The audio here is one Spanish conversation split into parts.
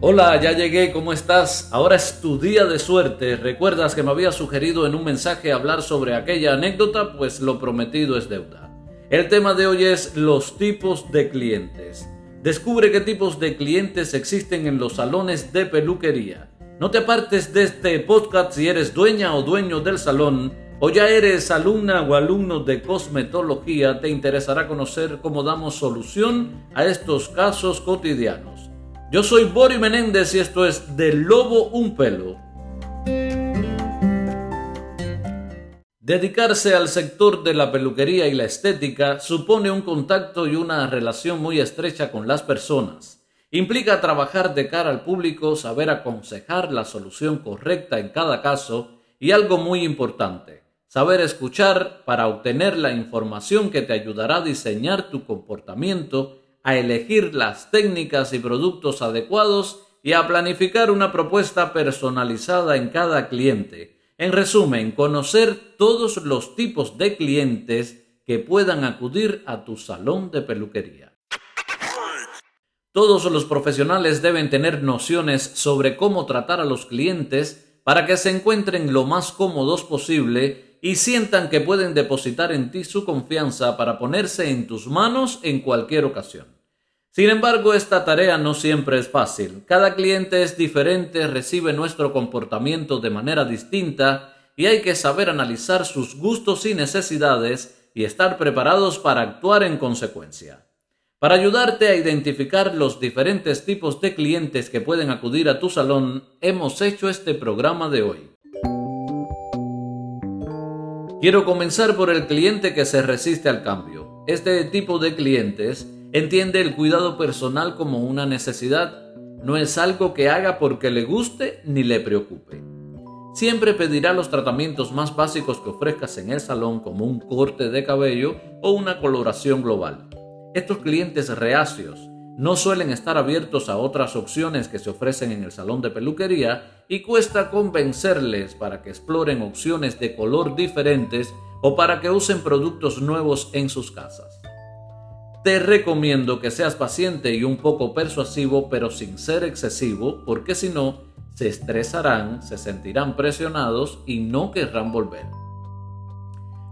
Hola, ya llegué, ¿cómo estás? Ahora es tu día de suerte. ¿Recuerdas que me había sugerido en un mensaje hablar sobre aquella anécdota? Pues lo prometido es deuda. El tema de hoy es los tipos de clientes. Descubre qué tipos de clientes existen en los salones de peluquería. No te apartes de este podcast si eres dueña o dueño del salón o ya eres alumna o alumno de cosmetología, te interesará conocer cómo damos solución a estos casos cotidianos. Yo soy Bori Menéndez y esto es Del Lobo un Pelo. Dedicarse al sector de la peluquería y la estética supone un contacto y una relación muy estrecha con las personas. Implica trabajar de cara al público, saber aconsejar la solución correcta en cada caso y algo muy importante, saber escuchar para obtener la información que te ayudará a diseñar tu comportamiento a elegir las técnicas y productos adecuados y a planificar una propuesta personalizada en cada cliente. En resumen, conocer todos los tipos de clientes que puedan acudir a tu salón de peluquería. Todos los profesionales deben tener nociones sobre cómo tratar a los clientes para que se encuentren lo más cómodos posible y sientan que pueden depositar en ti su confianza para ponerse en tus manos en cualquier ocasión. Sin embargo, esta tarea no siempre es fácil. Cada cliente es diferente, recibe nuestro comportamiento de manera distinta y hay que saber analizar sus gustos y necesidades y estar preparados para actuar en consecuencia. Para ayudarte a identificar los diferentes tipos de clientes que pueden acudir a tu salón, hemos hecho este programa de hoy. Quiero comenzar por el cliente que se resiste al cambio. Este tipo de clientes entiende el cuidado personal como una necesidad, no es algo que haga porque le guste ni le preocupe. Siempre pedirá los tratamientos más básicos que ofrezcas en el salón como un corte de cabello o una coloración global. Estos clientes reacios no suelen estar abiertos a otras opciones que se ofrecen en el salón de peluquería y cuesta convencerles para que exploren opciones de color diferentes o para que usen productos nuevos en sus casas. Te recomiendo que seas paciente y un poco persuasivo pero sin ser excesivo porque si no se estresarán, se sentirán presionados y no querrán volver.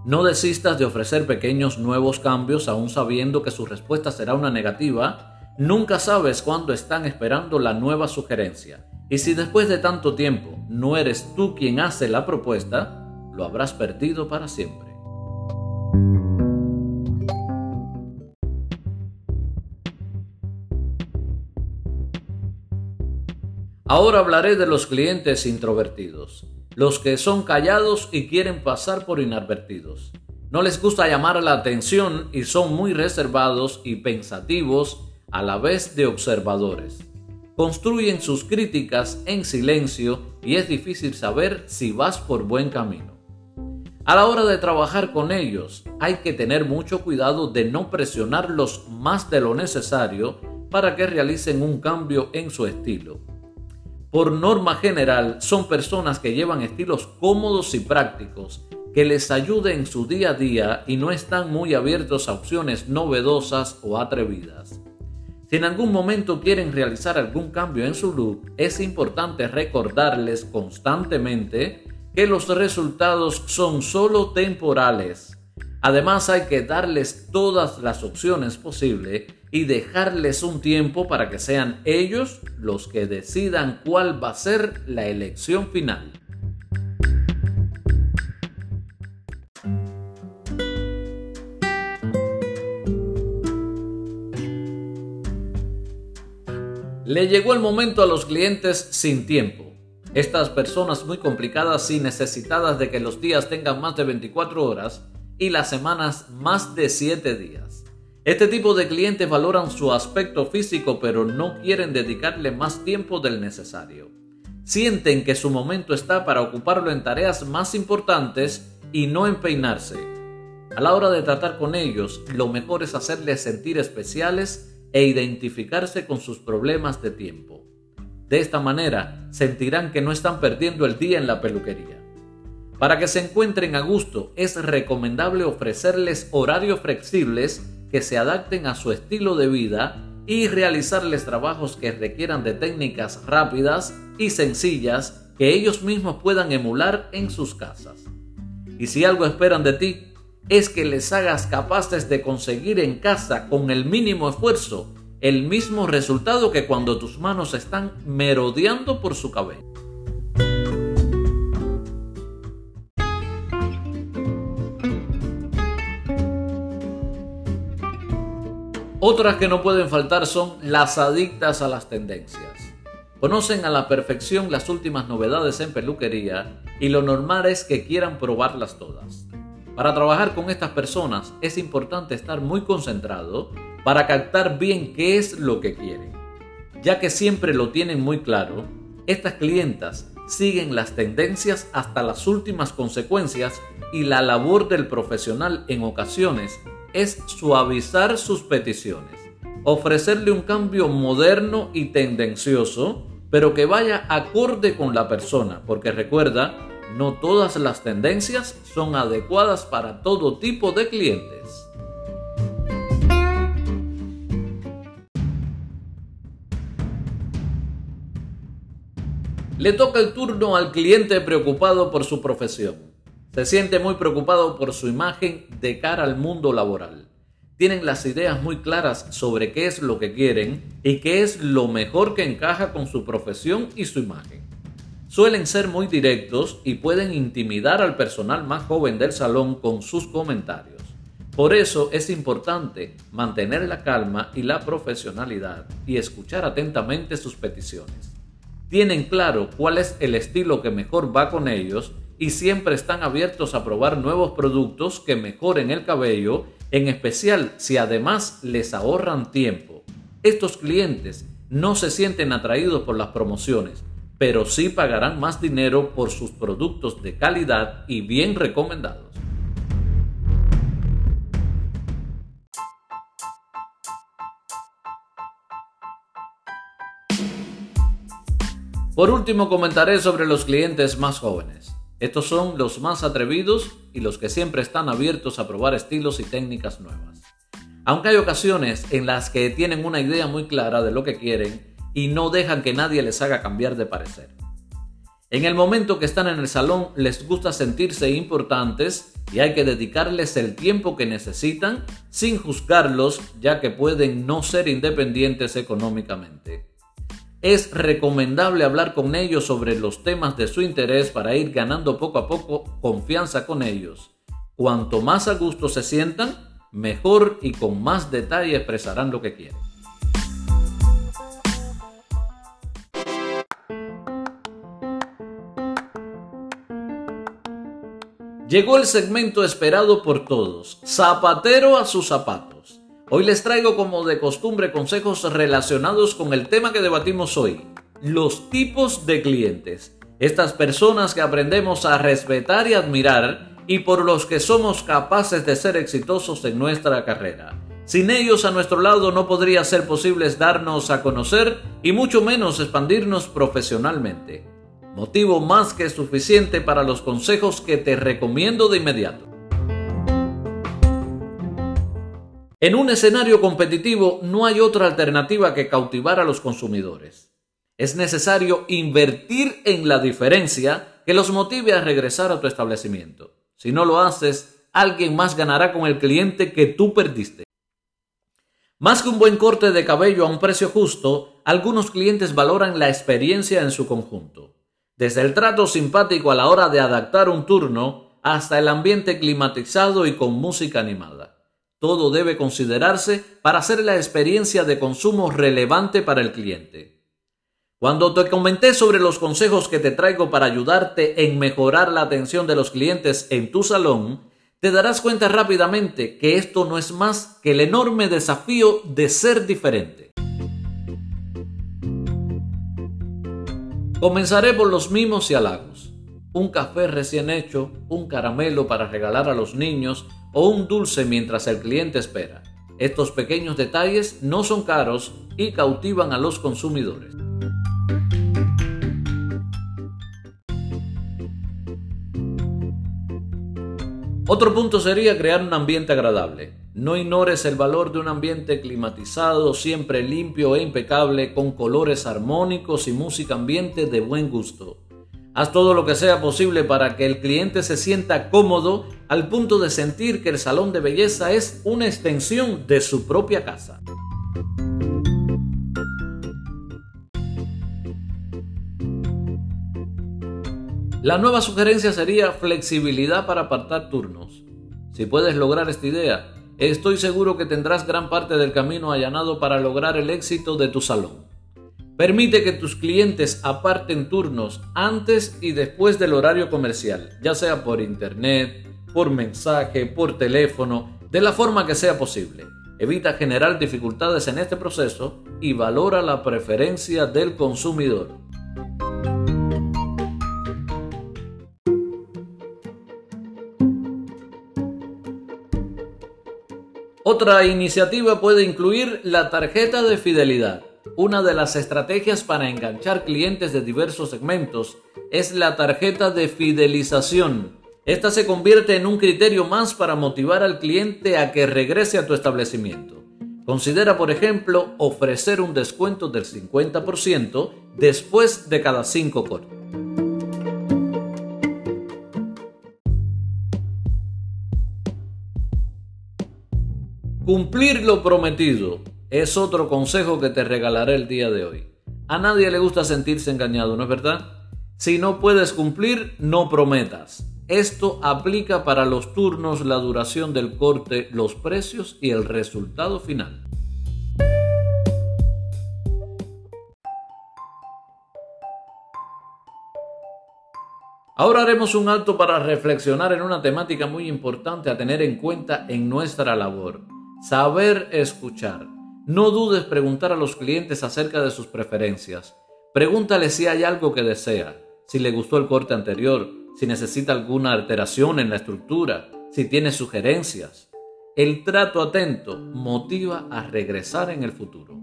No desistas de ofrecer pequeños nuevos cambios aún sabiendo que su respuesta será una negativa Nunca sabes cuándo están esperando la nueva sugerencia. Y si después de tanto tiempo no eres tú quien hace la propuesta, lo habrás perdido para siempre. Ahora hablaré de los clientes introvertidos, los que son callados y quieren pasar por inadvertidos. No les gusta llamar la atención y son muy reservados y pensativos a la vez de observadores. Construyen sus críticas en silencio y es difícil saber si vas por buen camino. A la hora de trabajar con ellos hay que tener mucho cuidado de no presionarlos más de lo necesario para que realicen un cambio en su estilo. Por norma general son personas que llevan estilos cómodos y prácticos que les ayuden en su día a día y no están muy abiertos a opciones novedosas o atrevidas. Si en algún momento quieren realizar algún cambio en su look, es importante recordarles constantemente que los resultados son solo temporales. Además hay que darles todas las opciones posibles y dejarles un tiempo para que sean ellos los que decidan cuál va a ser la elección final. Le llegó el momento a los clientes sin tiempo. Estas personas muy complicadas y necesitadas de que los días tengan más de 24 horas y las semanas más de 7 días. Este tipo de clientes valoran su aspecto físico pero no quieren dedicarle más tiempo del necesario. Sienten que su momento está para ocuparlo en tareas más importantes y no en peinarse. A la hora de tratar con ellos, lo mejor es hacerles sentir especiales e identificarse con sus problemas de tiempo. De esta manera sentirán que no están perdiendo el día en la peluquería. Para que se encuentren a gusto, es recomendable ofrecerles horarios flexibles que se adapten a su estilo de vida y realizarles trabajos que requieran de técnicas rápidas y sencillas que ellos mismos puedan emular en sus casas. Y si algo esperan de ti, es que les hagas capaces de conseguir en casa con el mínimo esfuerzo el mismo resultado que cuando tus manos están merodeando por su cabello. Otras que no pueden faltar son las adictas a las tendencias. Conocen a la perfección las últimas novedades en peluquería y lo normal es que quieran probarlas todas. Para trabajar con estas personas es importante estar muy concentrado para captar bien qué es lo que quieren. Ya que siempre lo tienen muy claro, estas clientas siguen las tendencias hasta las últimas consecuencias y la labor del profesional en ocasiones es suavizar sus peticiones, ofrecerle un cambio moderno y tendencioso, pero que vaya acorde con la persona, porque recuerda, no todas las tendencias son adecuadas para todo tipo de clientes. Le toca el turno al cliente preocupado por su profesión. Se siente muy preocupado por su imagen de cara al mundo laboral. Tienen las ideas muy claras sobre qué es lo que quieren y qué es lo mejor que encaja con su profesión y su imagen. Suelen ser muy directos y pueden intimidar al personal más joven del salón con sus comentarios. Por eso es importante mantener la calma y la profesionalidad y escuchar atentamente sus peticiones tienen claro cuál es el estilo que mejor va con ellos y siempre están abiertos a probar nuevos productos que mejoren el cabello, en especial si además les ahorran tiempo. Estos clientes no se sienten atraídos por las promociones, pero sí pagarán más dinero por sus productos de calidad y bien recomendados. Por último, comentaré sobre los clientes más jóvenes. Estos son los más atrevidos y los que siempre están abiertos a probar estilos y técnicas nuevas. Aunque hay ocasiones en las que tienen una idea muy clara de lo que quieren y no dejan que nadie les haga cambiar de parecer. En el momento que están en el salón les gusta sentirse importantes y hay que dedicarles el tiempo que necesitan sin juzgarlos ya que pueden no ser independientes económicamente es recomendable hablar con ellos sobre los temas de su interés para ir ganando poco a poco confianza con ellos. Cuanto más a gusto se sientan, mejor y con más detalle expresarán lo que quieren. Llegó el segmento esperado por todos, zapatero a sus zapatos. Hoy les traigo como de costumbre consejos relacionados con el tema que debatimos hoy, los tipos de clientes. Estas personas que aprendemos a respetar y admirar y por los que somos capaces de ser exitosos en nuestra carrera. Sin ellos a nuestro lado no podría ser posible darnos a conocer y mucho menos expandirnos profesionalmente. Motivo más que suficiente para los consejos que te recomiendo de inmediato. En un escenario competitivo no hay otra alternativa que cautivar a los consumidores. Es necesario invertir en la diferencia que los motive a regresar a tu establecimiento. Si no lo haces, alguien más ganará con el cliente que tú perdiste. Más que un buen corte de cabello a un precio justo, algunos clientes valoran la experiencia en su conjunto. Desde el trato simpático a la hora de adaptar un turno hasta el ambiente climatizado y con música animada. Todo debe considerarse para hacer la experiencia de consumo relevante para el cliente. Cuando te comenté sobre los consejos que te traigo para ayudarte en mejorar la atención de los clientes en tu salón, te darás cuenta rápidamente que esto no es más que el enorme desafío de ser diferente. Comenzaré por los mimos y halagos. Un café recién hecho, un caramelo para regalar a los niños o un dulce mientras el cliente espera. Estos pequeños detalles no son caros y cautivan a los consumidores. Otro punto sería crear un ambiente agradable. No ignores el valor de un ambiente climatizado, siempre limpio e impecable, con colores armónicos y música ambiente de buen gusto. Haz todo lo que sea posible para que el cliente se sienta cómodo al punto de sentir que el salón de belleza es una extensión de su propia casa. La nueva sugerencia sería flexibilidad para apartar turnos. Si puedes lograr esta idea, estoy seguro que tendrás gran parte del camino allanado para lograr el éxito de tu salón. Permite que tus clientes aparten turnos antes y después del horario comercial, ya sea por internet, por mensaje, por teléfono, de la forma que sea posible. Evita generar dificultades en este proceso y valora la preferencia del consumidor. Otra iniciativa puede incluir la tarjeta de fidelidad. Una de las estrategias para enganchar clientes de diversos segmentos es la tarjeta de fidelización. Esta se convierte en un criterio más para motivar al cliente a que regrese a tu establecimiento. Considera, por ejemplo, ofrecer un descuento del 50% después de cada 5 cortes. Cumplir lo prometido es otro consejo que te regalaré el día de hoy. A nadie le gusta sentirse engañado, ¿no es verdad? Si no puedes cumplir, no prometas. Esto aplica para los turnos, la duración del corte, los precios y el resultado final. Ahora haremos un alto para reflexionar en una temática muy importante a tener en cuenta en nuestra labor Saber escuchar. No dudes preguntar a los clientes acerca de sus preferencias. Pregúntale si hay algo que desea, si le gustó el corte anterior, si necesita alguna alteración en la estructura, si tiene sugerencias. El trato atento motiva a regresar en el futuro.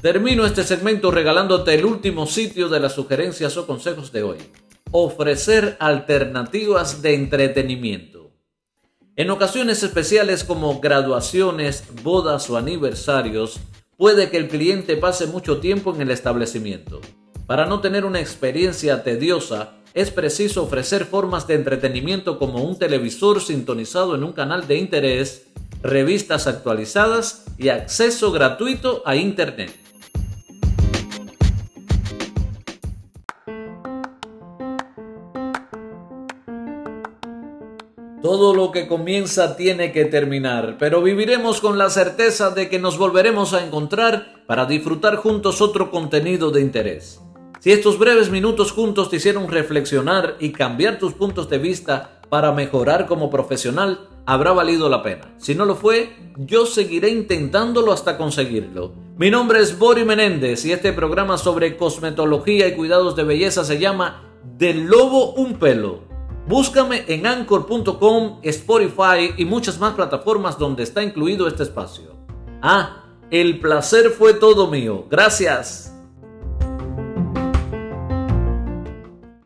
Termino este segmento regalándote el último sitio de las sugerencias o consejos de hoy. Ofrecer alternativas de entretenimiento. En ocasiones especiales como graduaciones, bodas o aniversarios, puede que el cliente pase mucho tiempo en el establecimiento. Para no tener una experiencia tediosa, es preciso ofrecer formas de entretenimiento como un televisor sintonizado en un canal de interés, revistas actualizadas y acceso gratuito a Internet. Todo lo que comienza tiene que terminar, pero viviremos con la certeza de que nos volveremos a encontrar para disfrutar juntos otro contenido de interés. Si estos breves minutos juntos te hicieron reflexionar y cambiar tus puntos de vista para mejorar como profesional, habrá valido la pena. Si no lo fue, yo seguiré intentándolo hasta conseguirlo. Mi nombre es Bori Menéndez y este programa sobre cosmetología y cuidados de belleza se llama Del Lobo un Pelo. Búscame en anchor.com, Spotify y muchas más plataformas donde está incluido este espacio. Ah, el placer fue todo mío. Gracias.